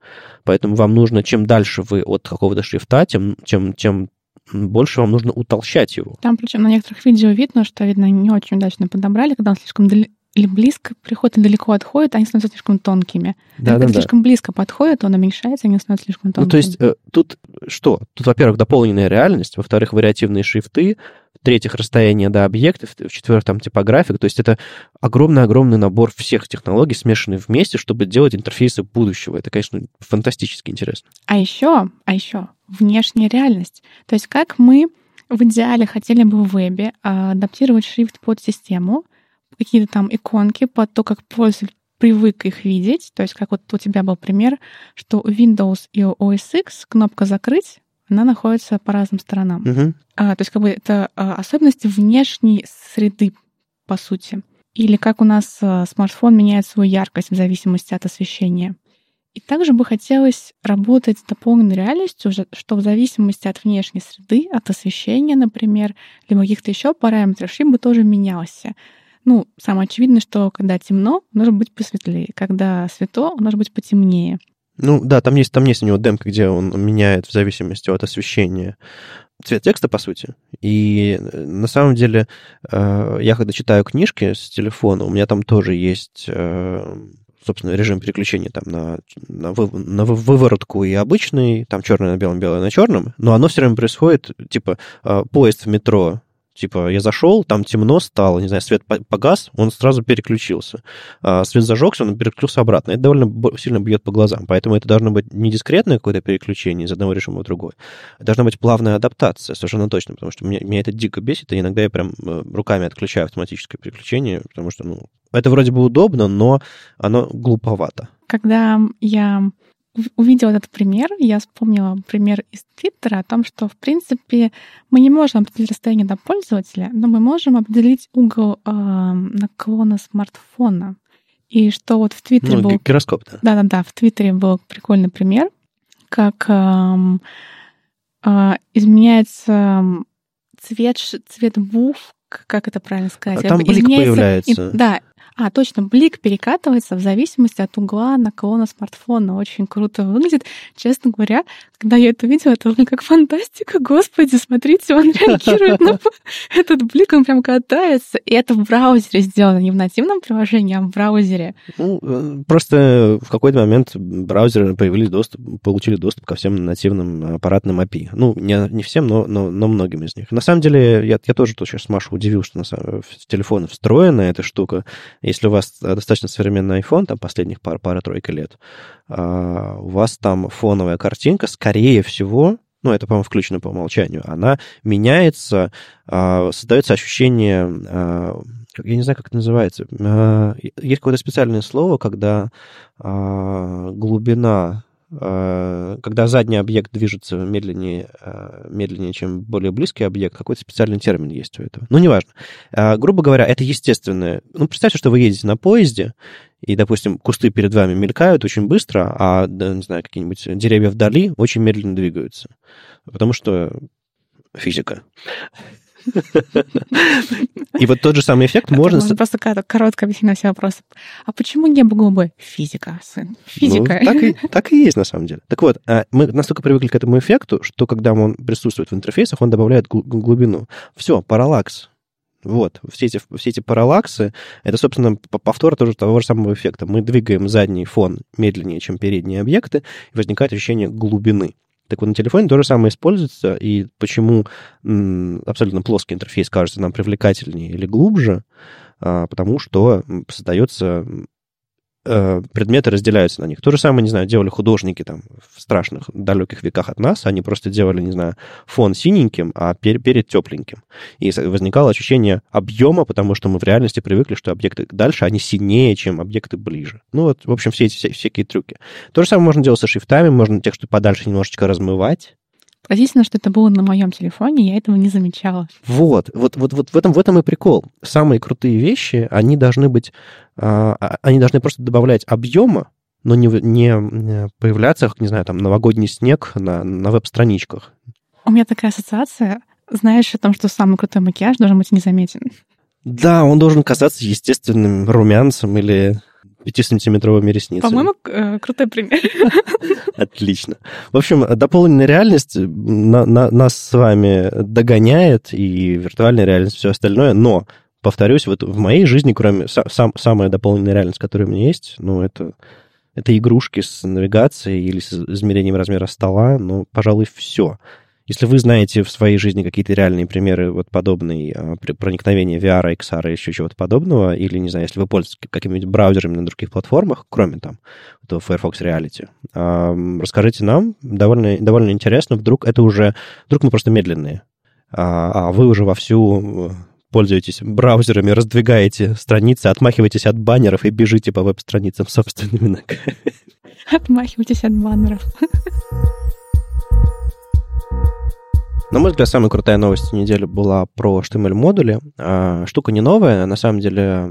Поэтому вам нужно, чем дальше вы от какого-то шрифта, тем, тем, тем больше вам нужно утолщать его. Там, причем на некоторых видео видно, что, видно, не очень удачно подобрали, когда он слишком дали- или близко приходит, или далеко отходит, они становятся слишком тонкими. Да, когда слишком близко подходит, он уменьшается, они становятся слишком тонкими. Ну, то есть э, тут что? Тут, во-первых, дополненная реальность, во-вторых, вариативные шрифты, в-третьих, расстояние до объектов, в-четвертых, там типографик. То есть это огромный-огромный набор всех технологий, смешанных вместе, чтобы делать интерфейсы будущего. Это, конечно, фантастически интересно. А еще, а еще внешняя реальность. То есть как мы в идеале хотели бы в вебе а, адаптировать шрифт под систему, какие-то там иконки под то, как пользователь привык их видеть. То есть как вот у тебя был пример, что у Windows и у OS X кнопка «Закрыть», она находится по разным сторонам. Мгм. А, то есть как бы это а, особенности внешней среды, по сути. Или как у нас а, смартфон меняет свою яркость в зависимости от освещения. И также бы хотелось работать с дополненной реальностью, что в зависимости от внешней среды, от освещения, например, либо каких-то еще параметров, шрифт бы тоже менялся. Ну, самое очевидное, что когда темно, должен быть посветлее. Когда светло, он должен быть потемнее. Ну да, там есть, там есть у него демка, где он меняет в зависимости от освещения цвет текста, по сути. И э, на самом деле, э, я когда читаю книжки с телефона, у меня там тоже есть, э, собственно, режим переключения там на, на, вы- на вы- выворотку и обычный, там черное на белом, белое на черном, но оно все время происходит, типа, поезд в метро, Типа, я зашел, там темно стало, не знаю, свет по- погас, он сразу переключился. А свет зажегся, он переключился обратно. Это довольно сильно бьет по глазам. Поэтому это должно быть не дискретное какое-то переключение из одного режима в другой. Должна быть плавная адаптация, совершенно точно, потому что меня, меня это дико бесит, и иногда я прям э, руками отключаю автоматическое переключение, потому что, ну, это вроде бы удобно, но оно глуповато. Когда я увидела этот пример, я вспомнила пример из Твиттера о том, что, в принципе, мы не можем определить расстояние до пользователя, но мы можем определить угол э, наклона смартфона. И что вот в Твиттере Ну, был... ги- гироскоп, да. Да-да-да, в Твиттере был прикольный пример, как эм, э, изменяется цвет, цвет буф, как это правильно сказать? А там блик Изменяется- появляется. и- да, а, точно, блик перекатывается в зависимости от угла наклона смартфона. Очень круто выглядит. Честно говоря, когда я это видела, это как фантастика. Господи, смотрите, он реагирует на этот блик, он прям катается. И это в браузере сделано, не в нативном приложении, а в браузере. Ну, э, просто в какой-то момент браузеры появились доступ, получили доступ ко всем нативным аппаратным API. Ну, не, не всем, но, но, но многим из них. На самом деле, я, я тоже тут сейчас Машу удивил, что на самом- в телефоны встроена эта штука. Если у вас достаточно современный iPhone, там последних пар, пара-тройка лет, а, у вас там фоновая картинка, скорее всего, ну, это, по-моему, включено по умолчанию, она меняется, а, создается ощущение, а, я не знаю, как это называется, есть какое-то специальное слово, когда глубина э, когда задний объект движется медленнее, э, медленнее, чем более близкий объект, какой-то специальный термин есть у этого. Ну, неважно. Э, грубо говоря, это естественное. Ну, представьте, что вы едете на поезде, и, допустим, кусты перед вами мелькают очень быстро, а, не знаю, какие-нибудь деревья вдали очень медленно двигаются. Потому что физика. И вот тот же самый эффект можно... Можно просто коротко объяснить на все вопросы. А почему небо голубое? Физика, сын. Физика. Ну, так, и, так и есть на самом деле. Так вот, а, мы настолько привыкли к этому эффекту, что когда он присутствует в интерфейсах, он добавляет глубину. Все, параллакс. Вот, все эти, все эти параллаксы, это, собственно, повтор тоже того же самого эффекта. Мы двигаем задний фон медленнее, чем передние объекты, и возникает ощущение глубины. Так вот, на телефоне то же самое используется, и почему абсолютно плоский интерфейс кажется нам привлекательнее или глубже, а, потому что создается Э, предметы разделяются на них. То же самое, не знаю, делали художники там в страшных далеких веках от нас. Они просто делали, не знаю, фон синеньким, а перед, перед тепленьким. И возникало ощущение объема, потому что мы в реальности привыкли, что объекты дальше, они синее, чем объекты ближе. Ну вот, в общем, все эти вся, всякие трюки. То же самое можно делать со шрифтами, можно текст подальше немножечко размывать. Поразительно, что это было на моем телефоне, я этого не замечала. Вот, вот, вот, вот в этом, в этом и прикол. Самые крутые вещи, они должны быть, а, а, они должны просто добавлять объема, но не, не появляться, как, не знаю, там, новогодний снег на, на веб-страничках. У меня такая ассоциация, знаешь о том, что самый крутой макияж должен быть незаметен. Да, он должен казаться естественным румянцем или 5-сантиметровыми ресницами. По-моему, э, крутой пример. Отлично. В общем, дополненная реальность на, на, нас с вами догоняет, и виртуальная реальность, все остальное, но, повторюсь, вот в моей жизни, кроме сам, самая дополненная реальность, которая у меня есть, ну, это, это игрушки с навигацией или с измерением размера стола, ну, пожалуй, все. Если вы знаете в своей жизни какие-то реальные примеры вот подобной а, проникновения VR, XR и еще чего-то подобного, или, не знаю, если вы пользуетесь какими-нибудь браузерами на других платформах, кроме там этого Firefox Reality, расскажите нам, довольно, довольно интересно, вдруг это уже, вдруг мы просто медленные, а, а вы уже вовсю э, пользуетесь браузерами, раздвигаете страницы, отмахиваетесь от баннеров и бежите по веб-страницам собственными ногами. Отмахивайтесь от баннеров. На мой взгляд, самая крутая новость недели была про HTML-модули. А, штука не новая. На самом деле,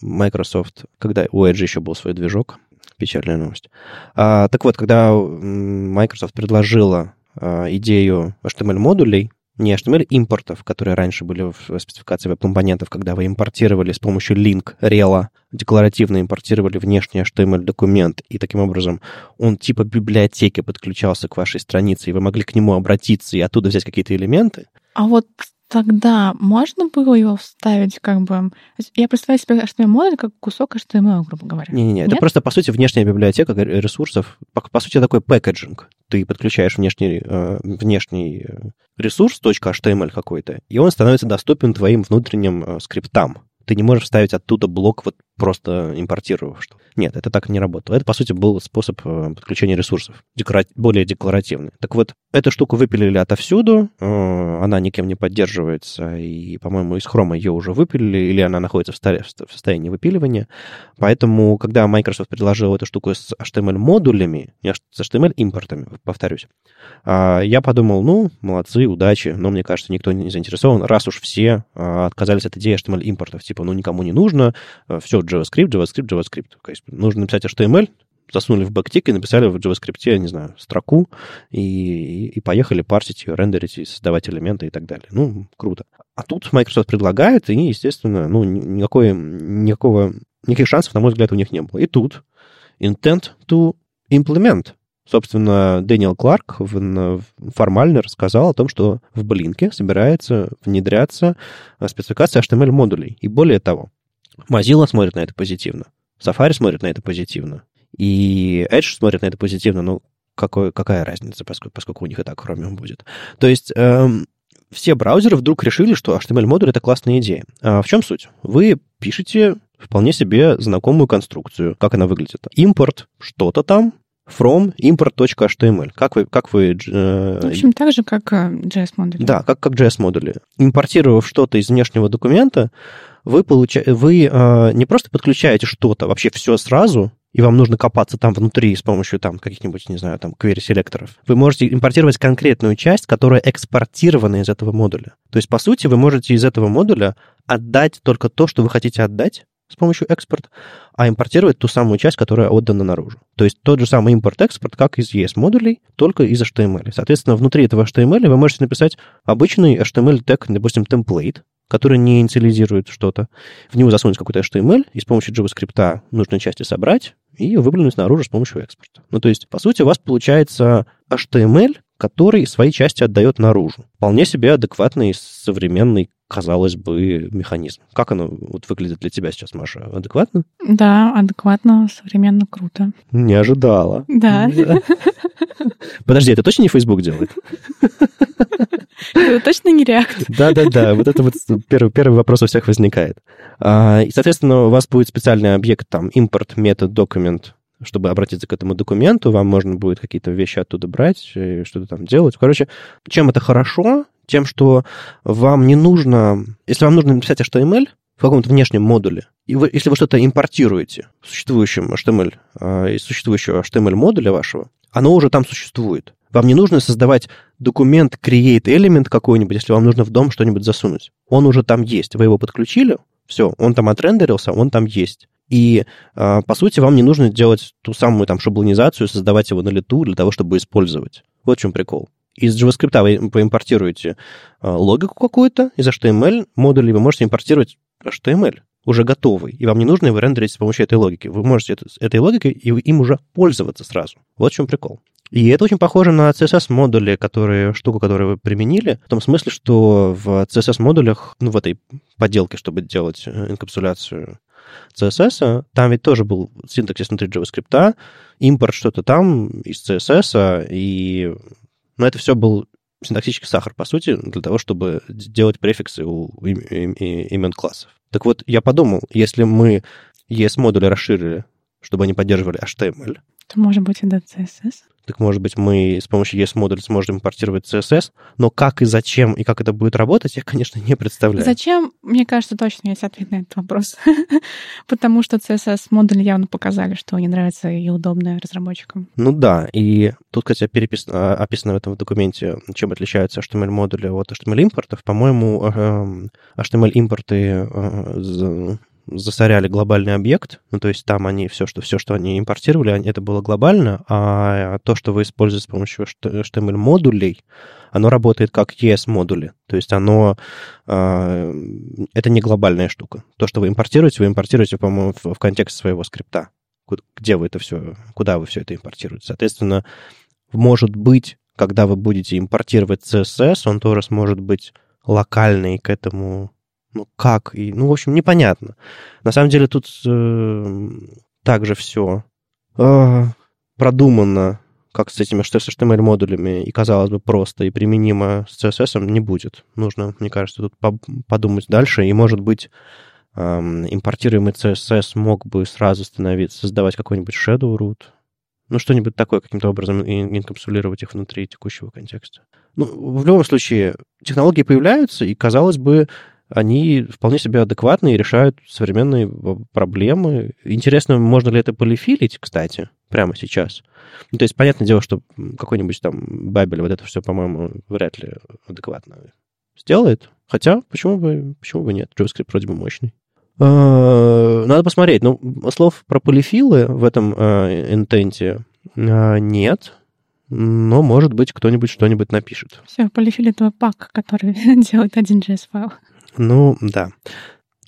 Microsoft, когда у Edge еще был свой движок, печальная новость. А, так вот, когда Microsoft предложила а, идею HTML-модулей, не HTML импортов, которые раньше были в спецификации веб-компонентов, когда вы импортировали с помощью link рела, декларативно импортировали внешний HTML-документ, и таким образом он типа библиотеки подключался к вашей странице, и вы могли к нему обратиться и оттуда взять какие-то элементы. А вот тогда можно было его вставить как бы... Я представляю себе HTML-модуль как кусок HTML, грубо говоря. Не-не-не, это просто, по сути, внешняя библиотека ресурсов. По, по сути, такой пэкэджинг. Ты подключаешь внешний, э, внешний э, ресурс, .html какой-то, и он становится доступен твоим внутренним э, скриптам. Ты не можешь вставить оттуда блок вот просто импортировав что Нет, это так не работало. Это, по сути, был способ э, подключения ресурсов, декора... более декларативный. Так вот, эту штуку выпилили отовсюду, э, она никем не поддерживается, и, по-моему, из хрома ее уже выпилили, или она находится в состоянии выпиливания. Поэтому, когда Microsoft предложил эту штуку с HTML-модулями, с HTML-импортами, повторюсь, а, я подумал, ну, молодцы, удачи, но мне кажется, никто не заинтересован, раз уж все а, отказались от идеи HTML-импортов, типа, ну, никому не нужно, все, JavaScript, JavaScript, JavaScript. То есть нужно написать HTML, засунули в бэктик и написали в JavaScript, я не знаю, строку, и, и поехали парсить ее, рендерить, и создавать элементы и так далее. Ну, круто. А тут Microsoft предлагает, и, естественно, ну, никакой, никакого, никаких шансов, на мой взгляд, у них не было. И тут intent to implement. Собственно, Дэниел Кларк формально рассказал о том, что в Блинке собирается внедряться спецификация HTML-модулей. И более того, Mozilla смотрит на это позитивно, Safari смотрит на это позитивно, и Edge смотрит на это позитивно, ну, какой, какая разница, поскольку, поскольку у них и так Chromium будет. То есть эм, все браузеры вдруг решили, что HTML-модуль — это классная идея. А в чем суть? Вы пишете вполне себе знакомую конструкцию. Как она выглядит? Импорт что-то там, from import.html. Как вы... Как вы э, в общем, так же, как э, JS-модули. Да, как, как JS-модули. Импортировав что-то из внешнего документа, вы, получа... вы э, не просто подключаете что-то, вообще все сразу, и вам нужно копаться там внутри с помощью там каких-нибудь, не знаю, там query-селекторов, вы можете импортировать конкретную часть, которая экспортирована из этого модуля. То есть, по сути, вы можете из этого модуля отдать только то, что вы хотите отдать, с помощью экспорт, а импортировать ту самую часть, которая отдана наружу. То есть тот же самый импорт-экспорт, как из ES-модулей, только из HTML. Соответственно, внутри этого HTML вы можете написать обычный HTML-тег, допустим, template, который не инициализирует что-то. В него засунуть какой-то HTML и с помощью JavaScript нужные части собрать и выплюнуть наружу с помощью экспорта. Ну, то есть, по сути, у вас получается HTML, который свои части отдает наружу. Вполне себе адекватный современный казалось бы, механизм. Как оно вот выглядит для тебя сейчас, Маша? Адекватно? Да, адекватно, современно, круто. Не ожидала. Да. Подожди, это точно не Facebook делает? Это точно не React? Да-да-да, вот это вот первый, первый вопрос у всех возникает. А, и, соответственно, у вас будет специальный объект, там, импорт метод документ, чтобы обратиться к этому документу, вам можно будет какие-то вещи оттуда брать, что-то там делать. Короче, чем это хорошо? Тем, что вам не нужно... Если вам нужно написать HTML в каком-то внешнем модуле, и вы, если вы что-то импортируете в существующем HTML, э, из существующего HTML-модуля вашего, оно уже там существует. Вам не нужно создавать документ, create element какой-нибудь, если вам нужно в дом что-нибудь засунуть. Он уже там есть. Вы его подключили, все, он там отрендерился, он там есть. И, э, по сути, вам не нужно делать ту самую там шаблонизацию, создавать его на лету для того, чтобы использовать. Вот в чем прикол. Из JavaScript вы поимпортируете э, логику какую-то, из HTML модулей вы можете импортировать HTML уже готовый, и вам не нужно его рендерить с помощью этой логики. Вы можете это, этой логикой и им уже пользоваться сразу. Вот в чем прикол. И это очень похоже на CSS-модули, которые, штуку, которую вы применили, в том смысле, что в CSS-модулях, ну, в этой поделке, чтобы делать э, инкапсуляцию CSS, там ведь тоже был синтаксис внутри JavaScript, импорт что-то там из CSS, и но это все был синтаксический сахар, по сути, для того, чтобы делать префиксы у имен классов. Так вот, я подумал, если мы ES-модули расширили, чтобы они поддерживали HTML, то может быть и до CSS. Так, может быть, мы с помощью ES-модуля сможем импортировать CSS, но как и зачем, и как это будет работать, я, конечно, не представляю. Зачем? Мне кажется, точно есть ответ на этот вопрос. Потому что CSS-модули явно показали, что они нравятся и удобны разработчикам. Ну да, и тут, кстати, перепис... А, описано в этом документе, чем отличаются HTML-модули от HTML-импортов. По-моему, эм, HTML-импорты э, засоряли глобальный объект, ну, то есть там они все, что, все, что они импортировали, это было глобально, а то, что вы используете с помощью HTML-модулей, оно работает как ES-модули, то есть оно, э, это не глобальная штука. То, что вы импортируете, вы импортируете, по-моему, в, в контексте своего скрипта, где вы это все, куда вы все это импортируете. Соответственно, может быть, когда вы будете импортировать CSS, он тоже сможет быть локальный к этому ну, как? И, ну, в общем, непонятно. На самом деле тут э, также все э, продумано, как с этими HTML-модулями, и, казалось бы, просто и применимо с CSS не будет. Нужно, мне кажется, тут подумать дальше, и, может быть, э, импортируемый CSS мог бы сразу становиться, создавать какой-нибудь shadow root, ну, что-нибудь такое каким-то образом инкапсулировать их внутри текущего контекста. Ну, в любом случае, технологии появляются, и, казалось бы, они вполне себе адекватны и решают современные проблемы. Интересно, можно ли это полифилить, кстати, прямо сейчас. Ну, то есть, понятное дело, что какой-нибудь там Бабель вот это все, по-моему, вряд ли адекватно сделает. Хотя, почему бы, почему бы нет? JavaScript вроде бы мощный. А, надо посмотреть. Ну, слов про полифилы в этом э, интенте э, нет. Но, может быть, кто-нибудь что-нибудь напишет. Все, полифил — это пак, который делает один JS-файл. Ну, да.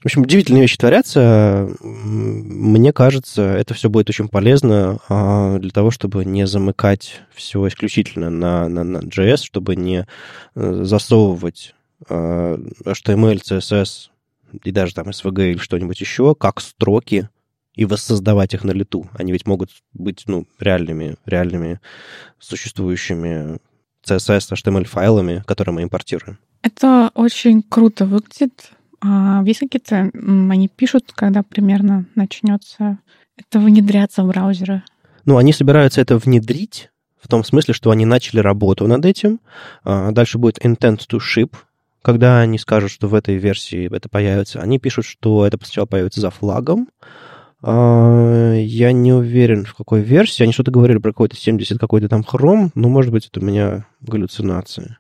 В общем, удивительные вещи творятся. Мне кажется, это все будет очень полезно а, для того, чтобы не замыкать все исключительно на, на, на JS, чтобы не э, засовывать а, HTML, CSS и даже там SVG или что-нибудь еще, как строки, и воссоздавать их на лету. Они ведь могут быть ну, реальными, реальными существующими CSS, HTML-файлами, которые мы импортируем. Это очень круто выглядит. А есть какие-то... Они пишут, когда примерно начнется это внедряться в браузеры? Ну, они собираются это внедрить в том смысле, что они начали работу над этим. А дальше будет intent to ship, когда они скажут, что в этой версии это появится. Они пишут, что это сначала появится за флагом, А, я не уверен, в какой версии. Они что-то говорили про какой-то 70 какой-то там хром, но, может быть, это у меня галлюцинации.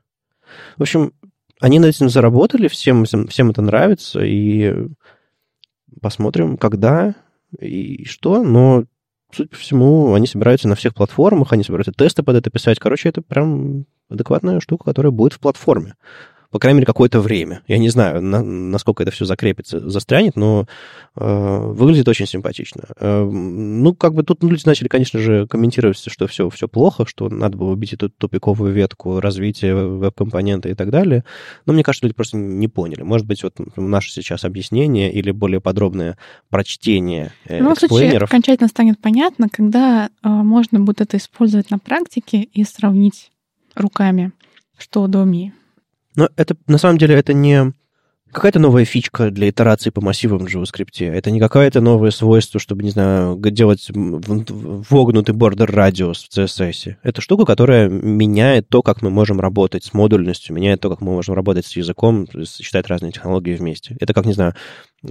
В общем, они над этим заработали, всем, всем это нравится, и посмотрим, когда и что, но, судя по всему, они собираются на всех платформах, они собираются тесты под это писать. Короче, это прям адекватная штука, которая будет в платформе по крайней мере, какое-то время. Я не знаю, на, насколько это все закрепится, застрянет, но э, выглядит очень симпатично. Э, ну, как бы тут люди начали, конечно же, комментировать, что все, все плохо, что надо было убить эту тупиковую ветку развития веб-компонента и так далее. Но мне кажется, люди просто не поняли. Может быть, вот наше сейчас объяснение или более подробное прочтение э, ну, случае, окончательно станет понятно, когда э, можно будет это использовать на практике и сравнить руками, что удобнее. Но это, на самом деле, это не какая-то новая фичка для итерации по массивам в JavaScript. Это не какое-то новое свойство, чтобы, не знаю, делать вогнутый бордер радиус в CSS. Это штука, которая меняет то, как мы можем работать с модульностью, меняет то, как мы можем работать с языком, считать разные технологии вместе. Это как, не знаю,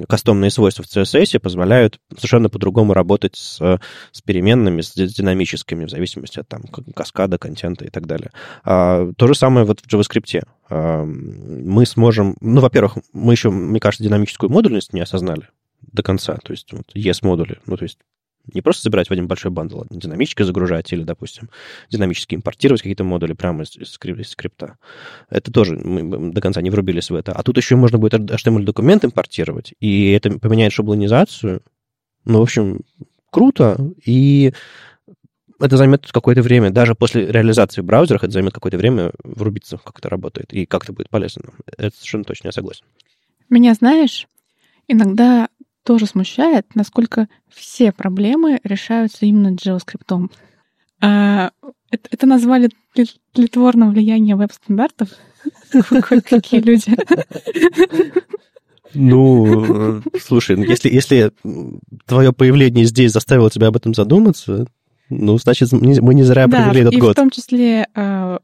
кастомные свойства в CSS позволяют совершенно по-другому работать с, с переменными, с динамическими, в зависимости от там, каскада, контента и так далее. А, то же самое вот в JavaScript. А, мы сможем... Ну, во-первых, мы еще, мне кажется, динамическую модульность не осознали до конца. То есть вот ES-модули, ну, то есть не просто собирать в один большой бандл, а динамически загружать или, допустим, динамически импортировать какие-то модули прямо из, из, из скрипта. Это тоже мы до конца не врубились в это. А тут еще можно будет HTML-документ импортировать, и это поменяет шаблонизацию. Ну, в общем, круто, и это займет какое-то время. Даже после реализации в браузерах это займет какое-то время врубиться, как это работает, и как это будет полезно. Это совершенно точно, я согласен. Меня, знаешь, иногда тоже смущает, насколько все проблемы решаются именно JavaScript. А, это, это назвали тлетворным влияние веб-стандартов. Какие люди. Ну, слушай, ну, если, если твое появление здесь заставило тебя об этом задуматься, ну, значит, мы не зря провели да, этот и год. в том числе а,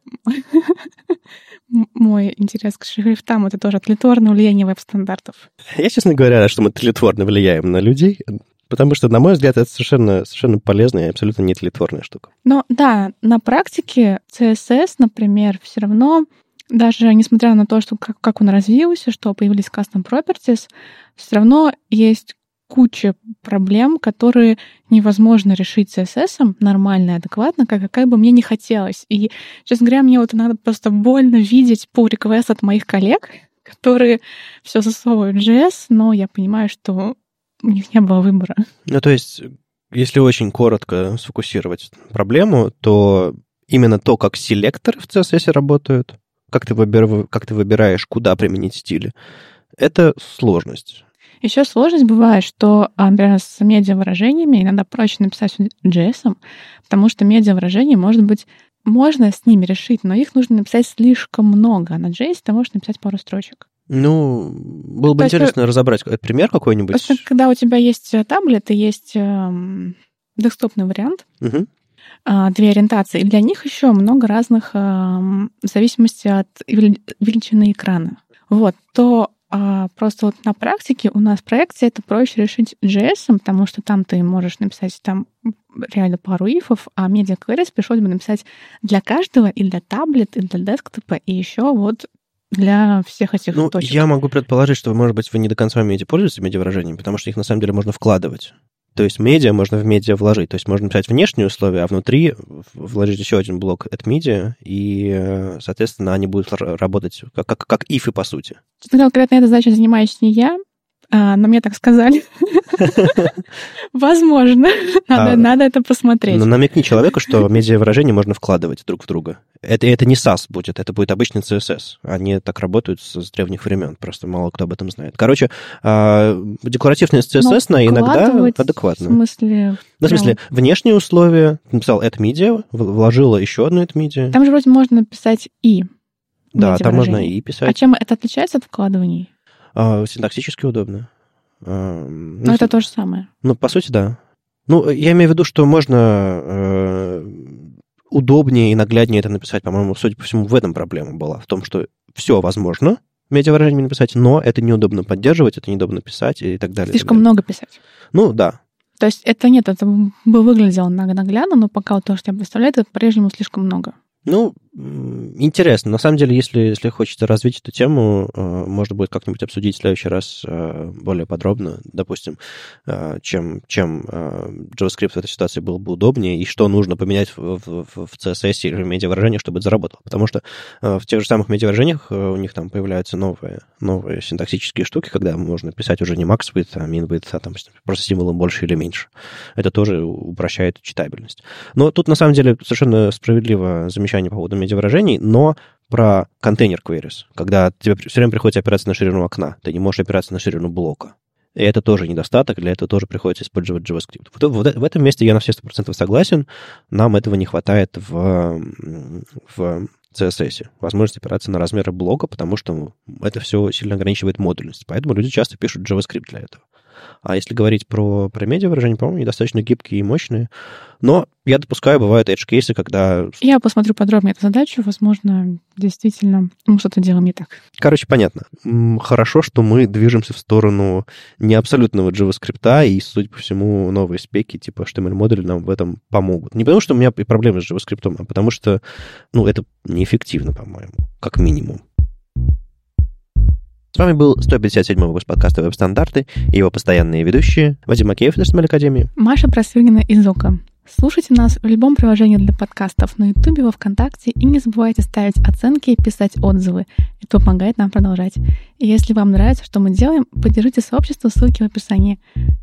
мой интерес к шрифтам — это тоже тлетворное влияние веб-стандартов. Я, честно говоря, что мы тлетворно влияем на людей, потому что, на мой взгляд, это совершенно, совершенно полезная и абсолютно не тлетворная штука. Но да, на практике CSS, например, все равно даже несмотря на то, что как, как он развился, что появились custom properties, все равно есть куча проблем, которые невозможно решить CSS нормально и адекватно, как, какая бы мне не хотелось. И, честно говоря, мне вот надо просто больно видеть pull request от моих коллег, которые все засовывают в JS, но я понимаю, что у них не было выбора. Ну, то есть, если очень коротко сфокусировать проблему, то именно то, как селекторы в CSS работают, как ты, выбир... как ты выбираешь, куда применить стили, это сложность. Еще сложность бывает, что, а, например, с медиавыражениями иногда проще написать JS, потому что медиавыражения, может быть, можно с ними решить, но их нужно написать слишком много. На JS ты можешь написать пару строчек. Ну, было бы То интересно есть, разобрать пример какой-нибудь. Просто когда у тебя есть э, таблет и есть эм, десктопный вариант, угу. две ориентации, и для них еще много разных эм, в зависимости от величины экрана. Вот, то а просто вот на практике у нас проекция это проще решить JS, потому что там ты можешь написать там реально пару ифов, а media queries пришлось бы написать для каждого, и для таблет, и для десктопа, и еще вот для всех этих ну, точек. Я могу предположить, что, может быть, вы не до конца умеете пользоваться медиавыражениями, потому что их на самом деле можно вкладывать. То есть медиа можно в медиа вложить. То есть можно написать внешние условия, а внутри вложить еще один блок от медиа, и, соответственно, они будут работать как, как, как ифы, по сути. Конкретно этой задачей занимаюсь не я, а, но мне так сказали. Возможно. Надо, а, надо это посмотреть. Но намекни человеку, что медиавыражения можно вкладывать друг в друга. Это, это не SAS будет, это будет обычный CSS. Они так работают с, с древних времен, просто мало кто об этом знает. Короче, а, декларативность CSS на иногда адекватно. В смысле... Ну, в смысле, внешние условия, написал add media, вложила еще одну add media. Там же вроде можно написать и. Да, там можно и писать. А чем это отличается от вкладываний? А, синтаксически удобно. А, ну, Но это то же самое. Ну, по сути, да. Ну, я имею в виду, что можно э, удобнее и нагляднее это написать. По-моему, судя по всему, в этом проблема была. В том, что все возможно медиавыражениями написать, но это неудобно поддерживать, это неудобно писать и так далее. Слишком так далее. много писать. Ну, да. То есть это нет, это бы выглядело наглядно, но пока вот то, что я представляю, это по-прежнему слишком много. Ну, интересно. На самом деле, если, если хочется развить эту тему, э, можно будет как-нибудь обсудить в следующий раз э, более подробно, допустим, э, чем, чем JavaScript в этой ситуации был бы удобнее, и что нужно поменять в, в, в CSS или в медиавыражениях, чтобы это заработало. Потому что в тех же самых медиавыражениях у них там появляются новые, новые синтаксические штуки, когда можно писать уже не max width, а min width, а там просто символом больше или меньше. Это тоже упрощает читабельность. Но тут, на самом деле, совершенно справедливо замечание замечание по поводу медиавыражений, но про контейнер queries, когда тебе все время приходится опираться на ширину окна, ты не можешь опираться на ширину блока. И это тоже недостаток, для этого тоже приходится использовать JavaScript. Вот, в, в этом месте я на все 100% согласен, нам этого не хватает в, в CSS. Возможность опираться на размеры блока, потому что это все сильно ограничивает модульность. Поэтому люди часто пишут JavaScript для этого. А если говорить про, про медиа-выражения, по-моему, они достаточно гибкие и мощные. Но я допускаю, бывают edge-кейсы, когда... Я посмотрю подробнее эту задачу. Возможно, действительно, мы что-то делаем не так. Короче, понятно. Хорошо, что мы движемся в сторону не абсолютного JavaScript, и, судя по всему, новые спеки типа HTML-модули нам в этом помогут. Не потому, что у меня проблемы с JavaScript, а потому что, ну, это неэффективно, по-моему, как минимум. С вами был 157 выпуск подкаста «Веб-стандарты» и его постоянные ведущие Вадим Макеев из HTML Академии. Маша Просвиргина из ОКО. Слушайте нас в любом приложении для подкастов на Ютубе, во Вконтакте, и не забывайте ставить оценки и писать отзывы. Это помогает нам продолжать. И если вам нравится, что мы делаем, поддержите сообщество, ссылки в описании.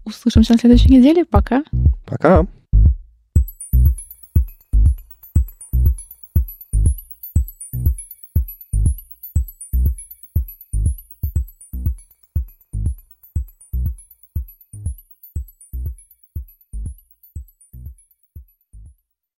Услышимся на следующей неделе. Пока. Пока.